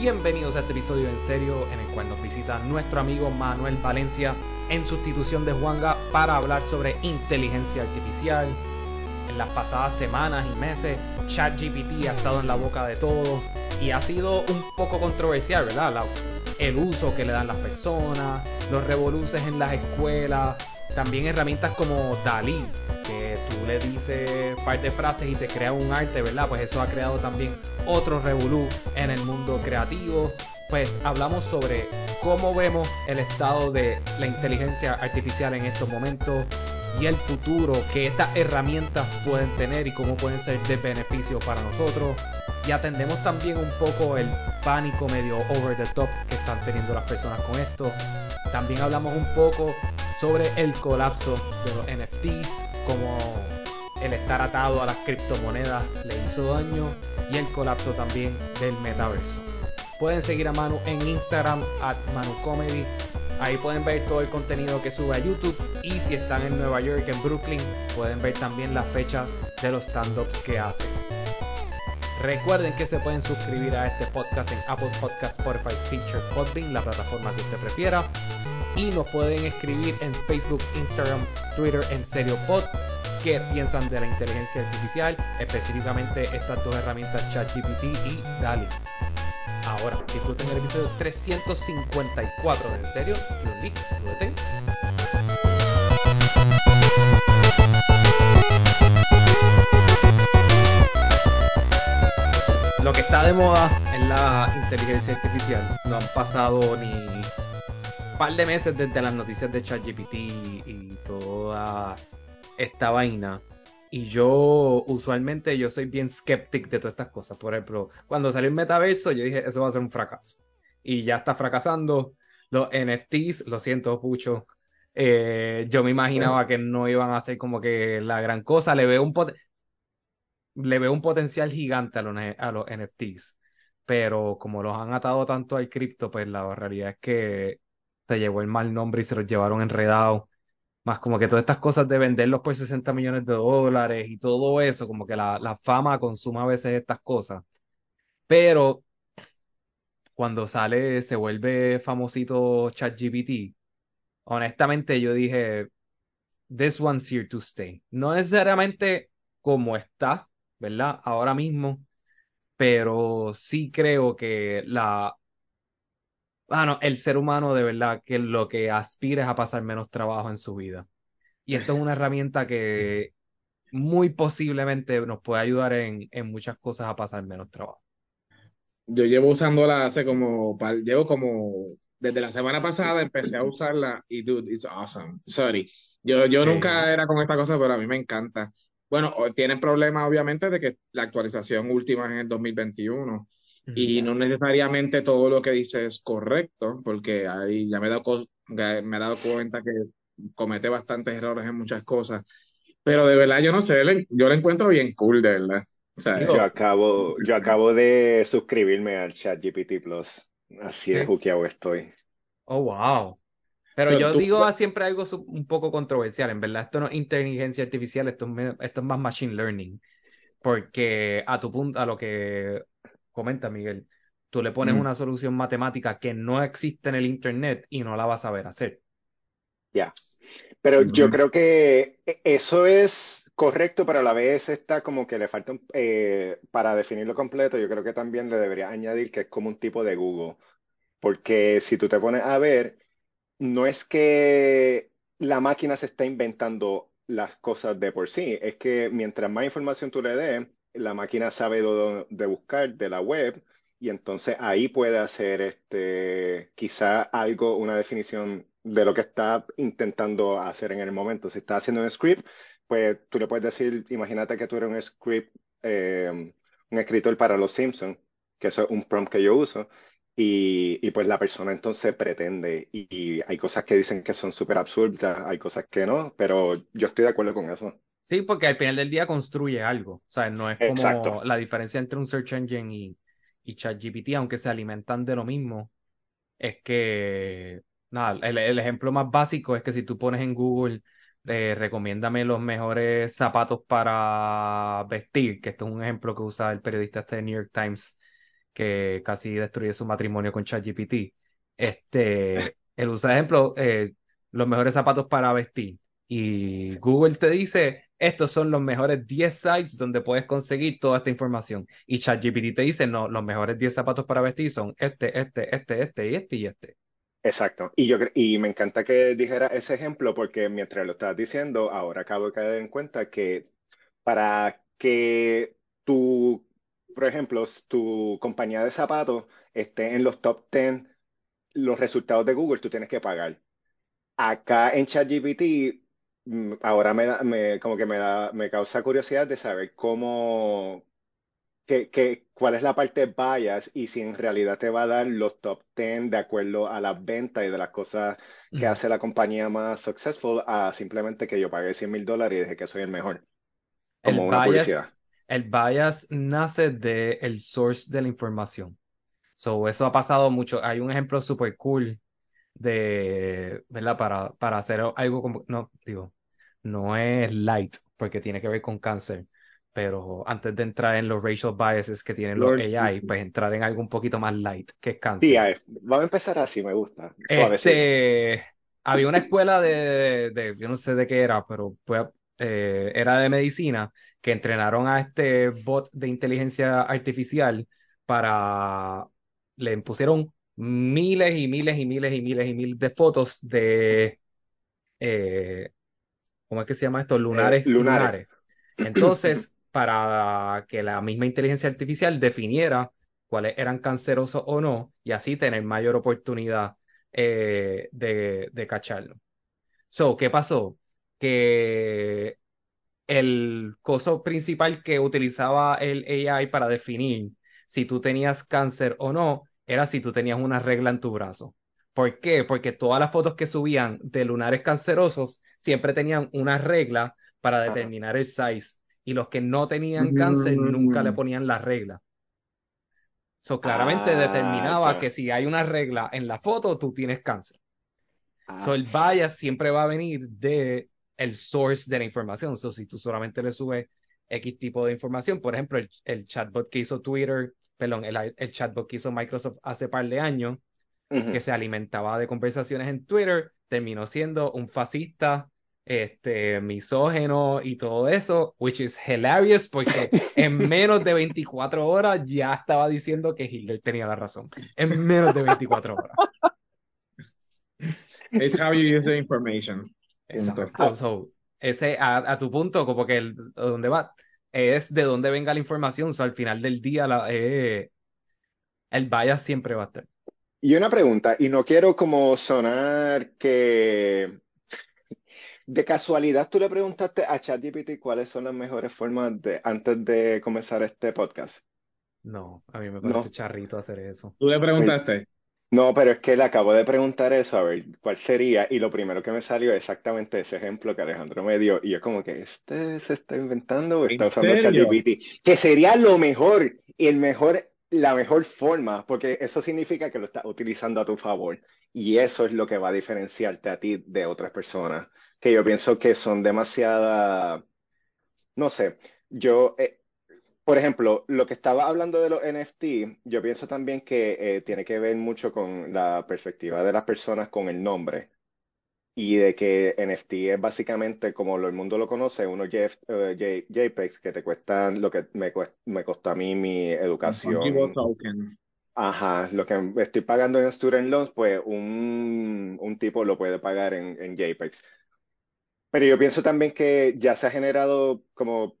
Bienvenidos a este episodio en serio en el cual nos visita nuestro amigo Manuel Valencia en sustitución de Juanga para hablar sobre inteligencia artificial. En las pasadas semanas y meses, ChatGPT ha estado en la boca de todos y ha sido un poco controversial, ¿verdad? el uso que le dan las personas, los revoluces en las escuelas, también herramientas como Dalí, que tú le dices un par de frases y te crea un arte, ¿verdad? Pues eso ha creado también otro revolú en el mundo creativo. Pues hablamos sobre cómo vemos el estado de la inteligencia artificial en estos momentos y el futuro que estas herramientas pueden tener y cómo pueden ser de beneficio para nosotros. Y atendemos también un poco el pánico medio over the top que están teniendo las personas con esto. También hablamos un poco sobre el colapso de los NFTs, como el estar atado a las criptomonedas le hizo daño y el colapso también del metaverso. Pueden seguir a Manu en Instagram at ManuComedy. Ahí pueden ver todo el contenido que sube a YouTube y si están en Nueva York, en Brooklyn, pueden ver también las fechas de los stand-ups que hace. Recuerden que se pueden suscribir a este podcast en Apple Podcast, Spotify, Feature, Podbean, la plataforma que usted prefiera y nos pueden escribir en Facebook, Instagram, Twitter en Serio Pod qué piensan de la inteligencia artificial, específicamente estas dos herramientas ChatGPT y DALI. Ahora, disfruten el episodio 354 de En Serio, lo tengo. Lo que está de moda es la inteligencia artificial. No han pasado ni par de meses desde las noticias de ChatGPT y toda esta vaina. Y yo, usualmente, yo soy bien skeptic de todas estas cosas. Por ejemplo, cuando salió el metaverso, yo dije, eso va a ser un fracaso. Y ya está fracasando. Los NFTs, lo siento mucho. Eh, yo me imaginaba que no iban a ser como que la gran cosa. Le veo un, le veo un potencial gigante a los, a los NFTs. Pero como los han atado tanto al cripto, pues la realidad es que se llevó el mal nombre y se los llevaron enredados. Más como que todas estas cosas de venderlos por 60 millones de dólares y todo eso, como que la, la fama consuma a veces estas cosas. Pero cuando sale, se vuelve famosito ChatGPT, honestamente yo dije, this one's here to stay. No necesariamente como está, ¿verdad? Ahora mismo, pero sí creo que la bueno, el ser humano de verdad que lo que aspira es a pasar menos trabajo en su vida. Y esto es una herramienta que muy posiblemente nos puede ayudar en, en muchas cosas a pasar menos trabajo. Yo llevo usándola hace como, llevo como, desde la semana pasada empecé a usarla y dude, it's awesome. Sorry. Yo, yo nunca era con esta cosa, pero a mí me encanta. Bueno, tienen problemas obviamente de que la actualización última es en el 2021 y no necesariamente todo lo que dice es correcto, porque ahí ya me he dado, me he dado cuenta que comete bastantes errores en muchas cosas. Pero de verdad, yo no sé, yo lo encuentro bien cool, de verdad. yo, acabo, yo acabo de suscribirme al ChatGPT Plus. Así de juqueado estoy. Oh, wow. Pero yo digo siempre algo un poco controversial. En verdad, esto no es inteligencia artificial, esto es, esto es más machine learning. Porque a tu punto, a lo que comenta Miguel, tú le pones una solución matemática que no existe en el Internet y no la vas a ver hacer. Ya. Pero yo creo que e, eso es correcto, pero a la vez está como que le falta, eh, para definirlo completo, yo creo que también le debería añadir que es como un tipo de Google. Porque si tú te pones a ver, no es que la máquina se está inventando las cosas de por sí, es que mientras más información tú le des, la máquina sabe de buscar de la web y entonces ahí puede hacer este, quizá algo, una definición de lo que está intentando hacer en el momento. Si está haciendo un script, pues tú le puedes decir, imagínate que tú eres un script, eh, un escritor para los Simpsons, que eso es un prompt que yo uso, y, y pues la persona entonces pretende, y, y hay cosas que dicen que son súper absurdas, hay cosas que no, pero yo estoy de acuerdo con eso. Sí, porque al final del día construye algo. O sea, no es como la diferencia entre un search engine y, y ChatGPT, aunque se alimentan de lo mismo. Es que, nada, el, ejemplo más básico es que si tú pones en Google, eh, recomiéndame los mejores zapatos para vestir, que esto es un ejemplo que usa el periodista este de New York Times, que casi destruye su matrimonio con ChatGPT. Este, él usa ejemplo, eh, los mejores zapatos para vestir. Y Google te dice, estos son los mejores 10 sites donde puedes conseguir toda esta información. Y ChatGPT te dice, no, los mejores 10 zapatos para vestir son este, este, este, este y este y este. Exacto. Y yo y me encanta que dijera ese ejemplo porque mientras lo estás diciendo, ahora acabo de caer en cuenta que para que tu, por ejemplo, tu compañía de zapatos esté en los top 10, los resultados de Google, tú tienes que pagar. Acá en ChatGPT, mm, ahora me da, me, como que me da, me causa curiosidad de saber cómo, qué, qué- cuál es la parte bias y si en realidad te va a dar los top 10 de acuerdo a las ventas y de las cosas que Ujú. hace la compañía más successful a simplemente que yo pagué 100 mil dólares y dije que soy el mejor, El como una publicidad. bias, el bias nace del source de la información. So, eso ha pasado mucho. Hay un ejemplo súper cool de, ¿verdad? Para, para hacer algo como, no, digo, no es light, porque tiene que ver con cáncer, pero antes de entrar en los racial biases que tienen los AI, pues entrar en algo un poquito más light, que es Sí, cáncer. a ver, vamos a empezar así, me gusta, suavecito. Este, había una escuela de, de- yo no sé de qué era, pero fue, eh, era de medicina, que entrenaron a este bot de inteligencia artificial para, le pusieron miles y miles y miles y miles y miles de fotos de, eh, ¿cómo es que se llama esto? Eh, Lunares, lunares. lunares. Entonces, para que la misma inteligencia artificial definiera cuáles eran cancerosos o no, y así tener mayor oportunidad eh, de, de cacharlo. So, ¿qué pasó? Que el coso principal que utilizaba el AI para definir si tú tenías cáncer o no era si tú tenías una regla en tu brazo. ¿Por qué? Porque todas las fotos que subían de lunares cancerosos siempre tenían una regla para determinar el size y los que no tenían cáncer nunca le Mm, ponían la regla. So, claramente Ah, determinaba que si hay una regla en la foto, tú tienes cáncer. So, Ah, el bias siempre va a venir de el source de la información. So, si tú solamente le subes X tipo de información, por ejemplo, el, el chatbot que hizo Twitter, perdón, el, el chatbot que hizo Microsoft hace par de años, que se alimentaba de conversaciones en Twitter, terminó siendo un fascista, este, misógeno y todo eso, which is hilarious porque en menos de 24 horas ya estaba diciendo que Hitler tenía la razón. En menos de 24 horas. It's how you use the information. Exacto. So, ese, a, a tu punto, como que el, donde va, es de dónde venga la información. So, al final del día, la, eh, el bias siempre va a estar. Y una pregunta, y no quiero como sonar que de casualidad tú le preguntaste a ChatGPT cuáles son las mejores formas de antes de comenzar este podcast. No, a mí me parece No. charrito hacer eso. Tú le preguntaste. No, pero es que le acabo de preguntar eso, a ver cuál sería, y lo primero que me salió es exactamente ese ejemplo que Alejandro me dio, y yo como que, ¿este se está inventando o está ¿En usando serio? ChatGPT? Que sería lo mejor, y el mejor, la mejor forma, porque eso significa que lo estás utilizando a tu favor, y eso es lo que va a diferenciarte a ti de otras personas, que yo pienso que son demasiada, no sé, yo, eh, por ejemplo, lo que estaba hablando de los NFT, yo pienso también que eh, tiene que ver mucho con la perspectiva de las personas con el nombre y de que NFT es básicamente como lo- el mundo lo conoce, unos J- eh, JPEGs que te cuestan lo que me, me costó a mí mi educación. Ajá, lo que estoy pagando en student loans, pues un, un tipo lo puede pagar en, en JPEGs. Pero yo pienso también que ya se ha generado como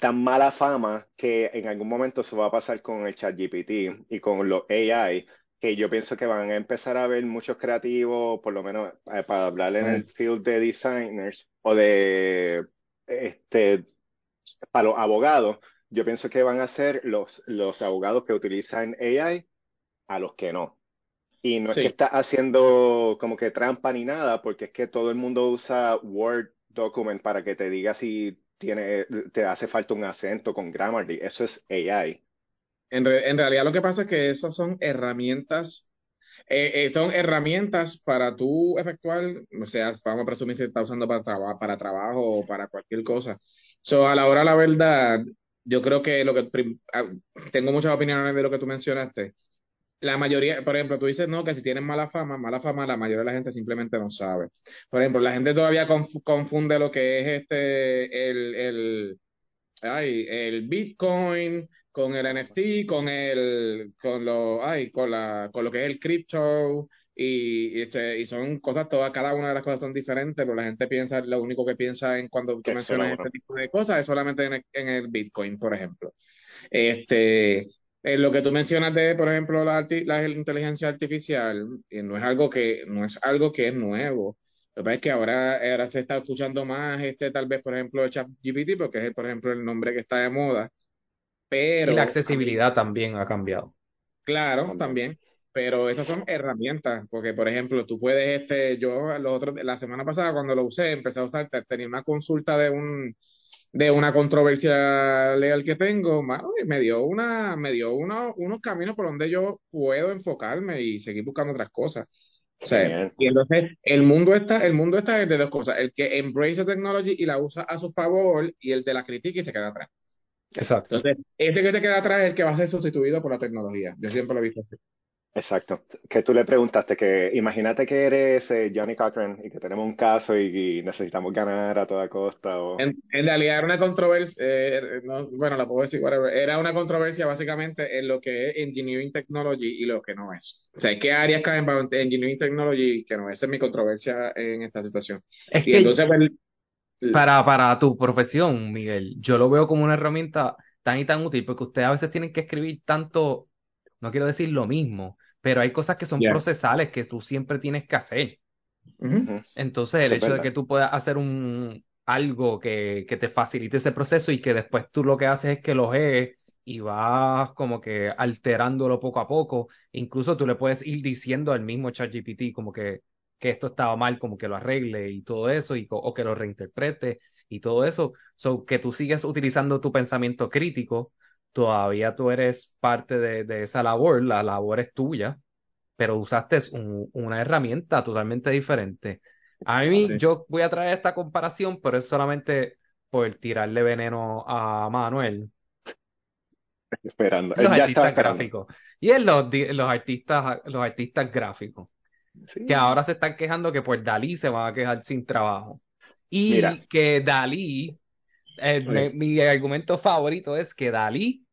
tan mala fama que en algún momento se va a pasar con el ChatGPT y con los AI, que yo pienso que van a empezar a haber muchos creativos, por lo menos eh, para hablar en el field de designers o de este para los abogados. Yo pienso que van a ser los, los abogados que utilizan AI a los que no. Y no es que está haciendo como que trampa ni nada, porque es que todo el mundo usa Word document para que te diga si tiene, te hace falta un acento con Grammarly. Eso es AI. En, re- en realidad lo que pasa es que esas son herramientas, eh, eh, son herramientas para tú efectuar, o sea, vamos a presumir si está usando para, traba- para trabajo o para cualquier cosa. So, a la hora la verdad, yo creo que lo que ah, tengo muchas opiniones de lo que tú mencionaste. La mayoría, por ejemplo, tú dices, no, que si tienen mala fama, mala fama, la mayoría de la gente simplemente no sabe. Por ejemplo, la gente todavía confunde lo que es este, el, el, ay, el Bitcoin con el NFT, con el, con lo, ay, con la, con lo que es el crypto, y, y, este, y son cosas todas, cada una de las cosas son diferentes, pero la gente piensa, lo único que piensa en cuando tú mencionas este tipo de cosas es solamente en el, en el Bitcoin, por ejemplo. Este, eh, lo que tú mencionas de, por ejemplo, la, la inteligencia artificial, eh, no es algo que, no es algo que es nuevo. Lo que pasa es que ahora, ahora se está escuchando más, este, tal vez, por ejemplo, el chat GPT, porque es, por ejemplo, el nombre que está de moda. Pero, y la accesibilidad también ha cambiado. Claro, también. Pero esas son herramientas, porque por ejemplo, tú puedes, este, yo los otros, la semana pasada cuando lo usé, empecé a usar, tenía una consulta de un, de una controversia legal que tengo, me dio una, me dio uno, unos caminos por donde yo puedo enfocarme y seguir buscando otras cosas. O sea, y entonces el mundo está, el mundo está de dos cosas, el que embrace la technology y la usa a su favor y el de la crítica y se queda atrás. Exacto. Entonces, este que se queda atrás es el que va a ser sustituido por la tecnología. Yo siempre lo he visto así. Exacto. Que tú le preguntaste que imagínate que eres eh, Johnny Cochran y que tenemos un caso y, necesitamos ganar a toda costa. O... En, realidad era una controversia, eh, bueno, la puedo decir, whatever, era una controversia básicamente en lo que es Engineering Technology y lo que no es. O sea, ¿qué áreas caen bajo Engineering Technology que no? Esa es mi controversia en esta situación. Es que entonces, pues, para, para tu profesión, Miguel, yo lo veo como una herramienta tan y tan útil porque ustedes a veces tienen que escribir tanto, no quiero decir lo mismo, pero hay cosas que son procesales que tú siempre tienes que hacer. Entonces, el hecho de que tú puedas hacer un algo que, que, te facilite ese proceso y que después tú lo que haces es que lo lees y vas como que alterándolo poco a poco. Incluso tú le puedes ir diciendo al mismo ChatGPT como que, que esto estaba mal, como que lo arregle y todo eso, y, o que lo reinterprete y todo eso. So, que tú sigues utilizando tu pensamiento crítico todavía tú eres parte de, esa labor, la labor es tuya, pero usaste una herramienta totalmente diferente. A mí, yo voy a traer esta comparación, pero es solamente por tirarle veneno a Manuel. Esperando. Los artistas gráficos. Y es los, los, artistas, los artistas gráficos. Que ahora se están quejando que por Dalí se van a quejar sin trabajo. Y que Dalí, mi argumento favorito es que Dalí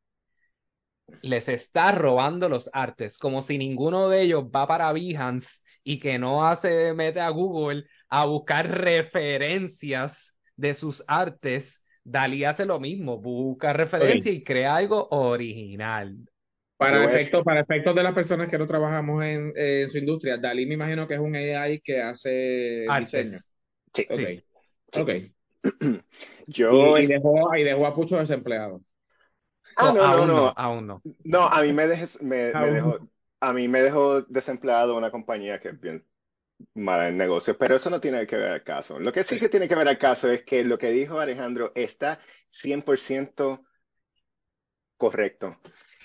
les está robando los artes, como si ninguno de ellos va para Behance y que no hace, mete a Google a buscar referencias de sus artes. Dalí hace lo mismo, busca referencias y crea algo original. Para efectos, para efectos de las personas que no trabajamos en, su industria, Dalí me imagino que es un AI que hace diseño. Sí. Ok. Yo... Y, dejó, y dejó a Pucho desempleado. Ah, no, no, no, Aún no. No, a mí me, me, dejó, a mí me dejó desempleado una compañía que es bien mala en negocio, pero eso no tiene que ver al caso. Lo que sí que tiene que ver al caso es que lo que dijo Alejandro está 100% correcto.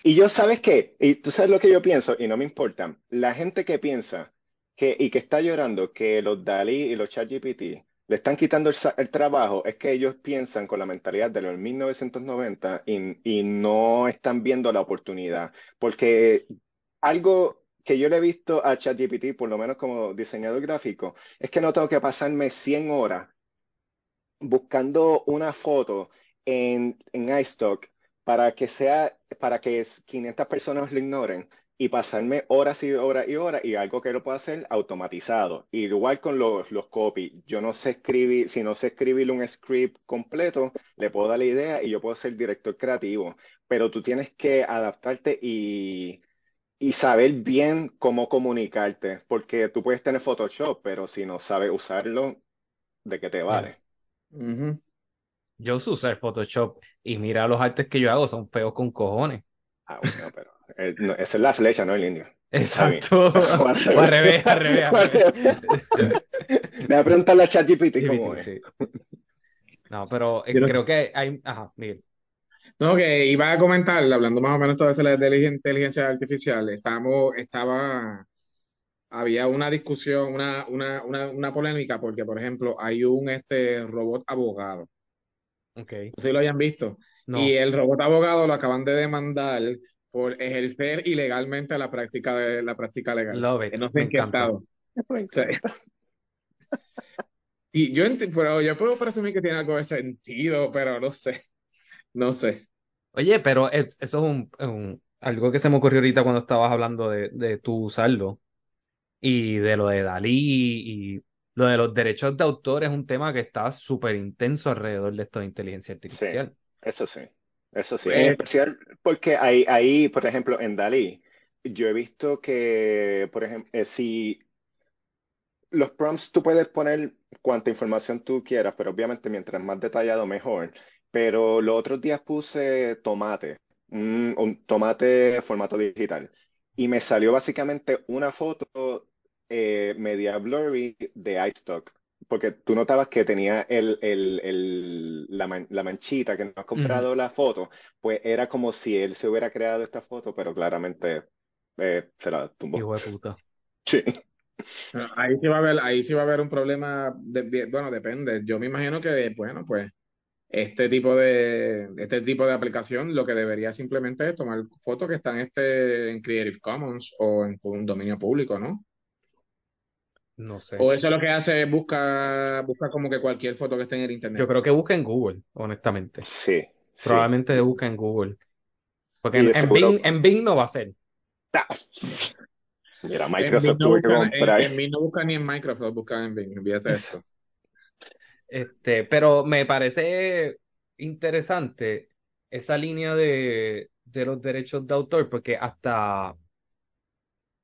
Y yo, ¿sabes qué? Y tú sabes lo que yo pienso, y no me importa. La gente que piensa que, y que está llorando que los DALI y los ChatGPT le están quitando el, trabajo es que ellos piensan con la mentalidad de los 1990 y, y no están viendo la oportunidad. Porque algo que yo le he visto a ChatGPT, por lo menos como diseñador gráfico, es que no tengo que pasarme 100 horas buscando una foto en, en iStock para que sea, para que 500 personas lo ignoren y pasarme horas y horas y horas y algo que lo pueda hacer automatizado. Igual con los, los copy. Yo no sé escribir, si no sé escribir un script completo, le puedo dar la idea y yo puedo ser director creativo. Pero tú tienes que adaptarte y, y saber bien cómo comunicarte. Porque tú puedes tener Photoshop, pero si no sabes usarlo, ¿de qué te vale? Yo uso usar Photoshop y mira los artes que yo hago, son feos con cojones. Ah, bueno, pero eh, esa es la flecha, no el indio. Exacto. o al revés, al revés. Le voy a preguntarle a ChatGPT cómo es. No, pero eh, creo que hay. Ajá, Miguel. No, que iba a comentar, hablando más o menos todo eso de la inteligencia artificial, estamos, estaba, había una discusión, una, una, una, una polémica, porque, por ejemplo, hay un este robot abogado. Okay. Si lo hayan visto. Y el robot abogado lo acaban de demandar por ejercer ilegalmente la práctica de la práctica legal. Love it. No sé en qué estado. y yo, pero yo puedo presumir que tiene algo de sentido, pero no sé. No sé. Oye, pero eso es un, algo que se me ocurrió ahorita cuando estabas hablando de, de tú usarlo y de lo de Dalí y lo de los derechos de autor es un tema que está súper intenso alrededor de esto de inteligencia artificial. Sí, eso sí, eso sí. En pues especial porque ahí, ahí, por ejemplo, en Dalí, yo he visto que, por ejemplo, eh, si los prompts tú puedes poner cuanta información tú quieras, pero obviamente mientras más detallado mejor. Pero los otros días puse tomate, un, tomate formato digital, y me salió básicamente una foto eh, media blurry de iStock, porque tú notabas que tenía el, el, la, manchita que no has comprado la foto, pues era como si él se hubiera creado esta foto, pero claramente eh, se la tumbó. Hijo de puta. Sí. Ahí sí va a haber, ahí sí va a haber un problema, de, bueno, depende. Yo me imagino que, bueno, pues este tipo de, este tipo de aplicación lo que debería simplemente es tomar fotos que están este, en Creative Commons o en un dominio público, ¿no? No sé. O eso lo que hace es busca, busca como que cualquier foto que esté en el internet. Yo creo que busca en Google, honestamente. Sí. Probablemente busca en Google. Porque en, Bing, en Bing no va a ser. Ah. Mira, Microsoft tuvo que comprar. En, Bing no busca ni en Microsoft, busca en Bing. Olvídate eso. Este, pero me parece interesante esa línea de, de los derechos de autor, porque hasta,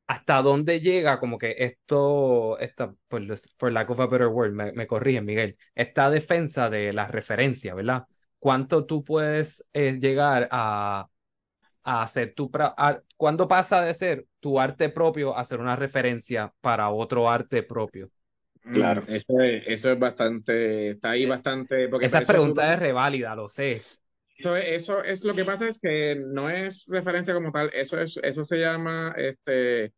hasta dónde llega como que esto, esta, por, por lack of a better word, me, me corrigen, Miguel, esta defensa de la referencia, ¿verdad? ¿Cuánto tú puedes eh, llegar a, a hacer tu... ¿Cuándo pasa de ser tu arte propio a ser una referencia para otro arte propio? Claro. Mm, eso es, eso es bastante, está ahí bastante. Porque Esa pregunta es reválida, lo sé. Eso, eso es lo que pasa es que no es referencia como tal, eso es, eso se llama este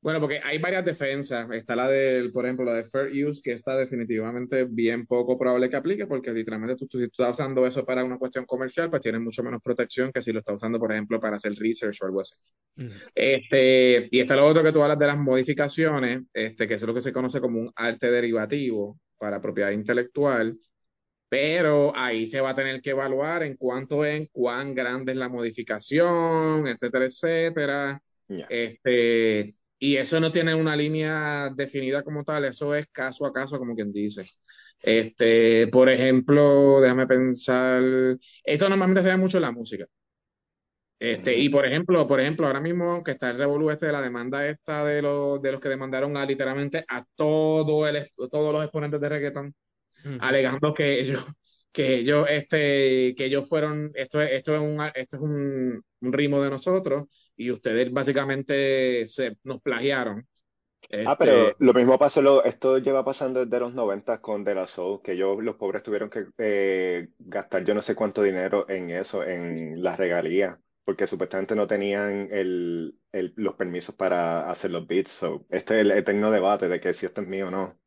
bueno, porque hay varias defensas. Está la del, por ejemplo, la de Fair Use, que está definitivamente bien poco probable que aplique, porque literalmente tú, si tú estás usando eso para una cuestión comercial, pues tienes mucho menos protección que si lo estás usando, por ejemplo, para hacer research o algo así. este, y está lo otro que tú hablas de las modificaciones, este, que eso es lo que se conoce como un arte derivativo para propiedad intelectual. Pero ahí se va a tener que evaluar en cuánto en cuán grande es la modificación, etcétera, etcétera. Este, y eso no tiene una línea definida como tal, eso es caso a caso, como quien dice. Este, por ejemplo, déjame pensar, esto normalmente se ve mucho en la música. Este, y por ejemplo, por ejemplo, ahora mismo que está el revolú este de la demanda esta de los, de los que demandaron a literalmente a todo el, todos los exponentes de reggaeton, alegando que ellos, que ellos, este, que ellos fueron, esto es, esto es un, esto es un, un ritmo de nosotros, y ustedes básicamente se, nos plagiaron. Ah, pero este, lo mismo pasó, esto lleva pasando desde los 90 con De La Soul, que ellos, los pobres tuvieron que eh, gastar yo no sé cuánto dinero en eso, en las regalías, porque supuestamente no tenían el, los permisos para hacer los beats. So, este es el eterno debate de que si esto es mío o no.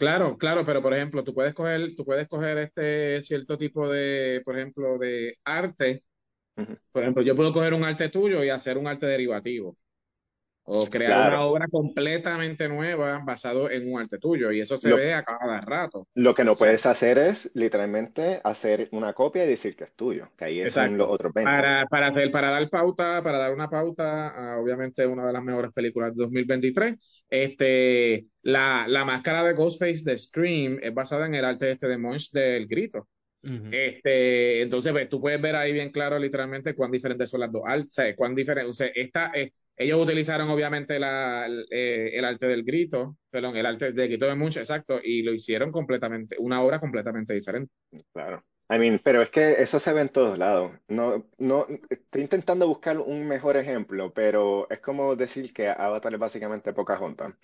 Claro, claro, pero por ejemplo, tú puedes coger, tú puedes coger este cierto tipo de, por ejemplo, de arte por ejemplo, yo puedo coger un arte tuyo y hacer un arte derivativo. O crear una obra completamente nueva basado en un arte tuyo. Y eso se ve a cada rato. Lo que no puedes hacer es literalmente hacer una copia y decir que es tuyo. Que ahí es los otros 20. Para, para, hacer, para dar pauta, para dar una pauta, a, obviamente una de las mejores películas de 2023. Este, la, la máscara de Ghostface de Scream es basada en el arte este de Monch del grito este, entonces, pues, tú puedes ver ahí bien claro, literalmente, cuán diferentes son las dos artes, cuán diferentes, o sea, esta, eh, ellos utilizaron obviamente la, eh, el, arte del grito, perdón, el arte del grito de mucho, exacto, y lo hicieron completamente, una obra completamente diferente. Claro. I mean, pero es que eso se ve en todos lados. No, no, estoy intentando buscar un mejor ejemplo, pero es como decir que Avatar es básicamente Pocahontas.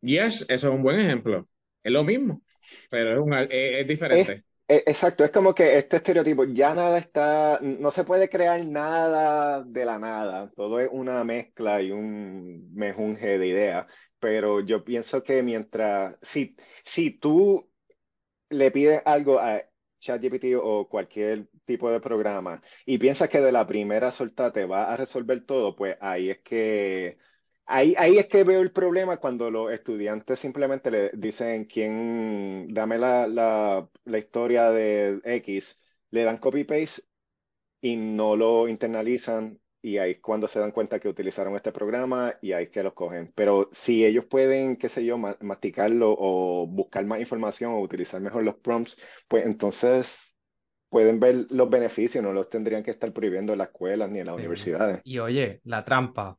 Yes, eso es un buen ejemplo. Es lo mismo, pero es, un, es diferente. Eh, exacto, es como que este estereotipo, ya nada está, no se puede crear nada de la nada, todo es una mezcla y un mejunje de ideas, pero yo pienso que mientras, si, si tú le pides algo a ChatGPT o cualquier tipo de programa y piensas que de la primera solta te va a resolver todo, pues ahí es que ahí, ahí es que veo el problema cuando los estudiantes simplemente le dicen quién, dame la, la, la historia de X, le dan copy-paste y no lo internalizan y ahí es cuando se dan cuenta que utilizaron este programa y ahí es que los cogen. Pero si ellos pueden, qué sé yo, masticarlo o buscar más información o utilizar mejor los prompts, pues entonces pueden ver los beneficios, no los tendrían que estar prohibiendo en las escuelas ni en las universidades. Y oye, la trampa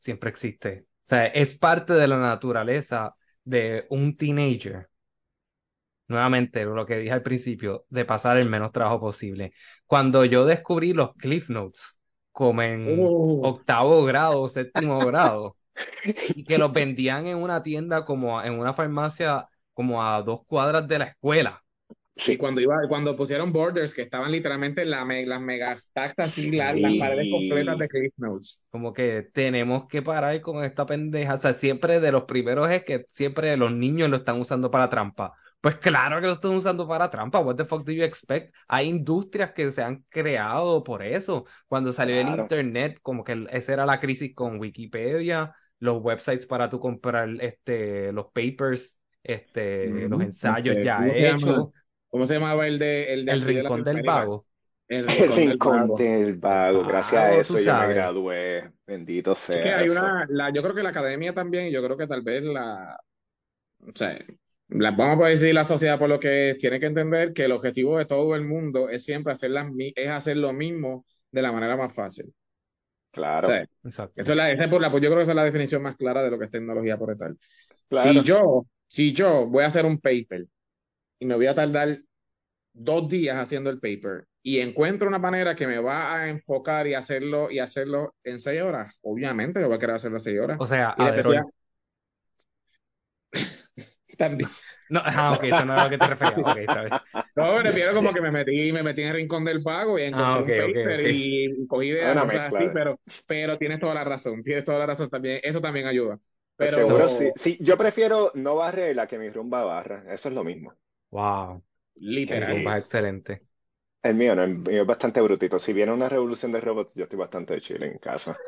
siempre existe. O sea, es parte de la naturaleza de un teenager nuevamente lo que dije al principio, de pasar el menos trabajo posible. Cuando yo descubrí los Cliff Notes, como en oh. octavo grado, séptimo grado, y que los vendían en una tienda como en una farmacia como a dos cuadras de la escuela. Sí, cuando iba, cuando pusieron borders que estaban literalmente en la, las megastacks así, las, paredes completas de Cliff Notes. Como que tenemos que parar con esta pendeja. O sea, siempre de los primeros es que siempre los niños lo están usando para trampa. Pues claro que lo están usando para trampa. What the fuck do you expect? Hay industrias que se han creado por eso. Cuando salió el internet, como que esa era la crisis con Wikipedia, los websites para tú comprar este, los papers, este, los ensayos ya hechos. ¿Cómo se llamaba el de el, el rincón del vago? El rincón, del, vago. Gracias a eso yo me gradué. Bendito sea. que hay una, la, yo creo que la academia también, yo creo que tal vez la, o sea, vamos a decir la sociedad por lo que tiene que entender que el objetivo de todo el mundo es siempre hacer, es hacer lo mismo de la manera más fácil. Claro. Exacto. Eso es la, esa por la, pues yo creo que esa es la definición más clara de lo que es tecnología por tal. Si yo, si yo voy a hacer un paper y me voy a tardar dos días haciendo el paper y encuentro una manera que me va a enfocar y hacerlo y hacerlo en seis horas, obviamente yo voy a querer hacerlo en seis horas. O sea, a ver, también. No, ah, ok, eso no es a lo que te. Okay, está bien. No, me refiero como que me metí, me metí en el rincón del pago y encontré ah, un paper y cogí ideas, cosas así, pero, pero tienes toda la razón, tienes toda la razón también, eso también ayuda. Pues pero seguro sí. sí. Yo prefiero no barrerla que mi rumba barra, eso es lo mismo. Wow. Literal. El rumba es excelente. El mío no, el mío es bastante brutito. Si viene una revolución de robots, yo estoy bastante de chile en casa.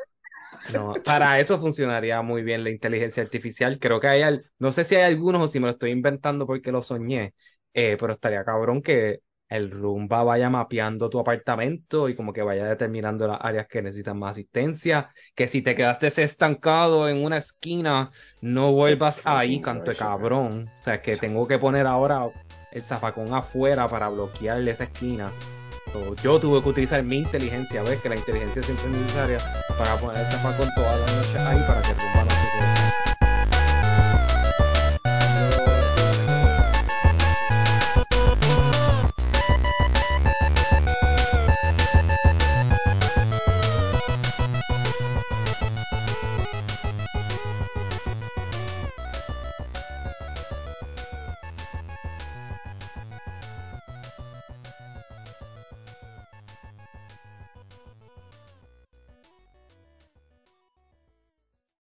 No, para eso funcionaría muy bien la inteligencia artificial. Creo que hay, no sé si hay algunos o si me lo estoy inventando porque lo soñé, eh, pero estaría cabrón que el Rumba vaya mapeando tu apartamento y como que vaya determinando las áreas que necesitan más asistencia, que si te quedaste estancado en una esquina, no vuelvas ahí, canto de cabrón. O sea, que tengo que poner ahora el zafacón afuera para bloquearle esa esquina yo tuve que utilizar mi inteligencia, ves que la inteligencia siempre es necesaria para poner el con toda la noche ahí para que el rumba no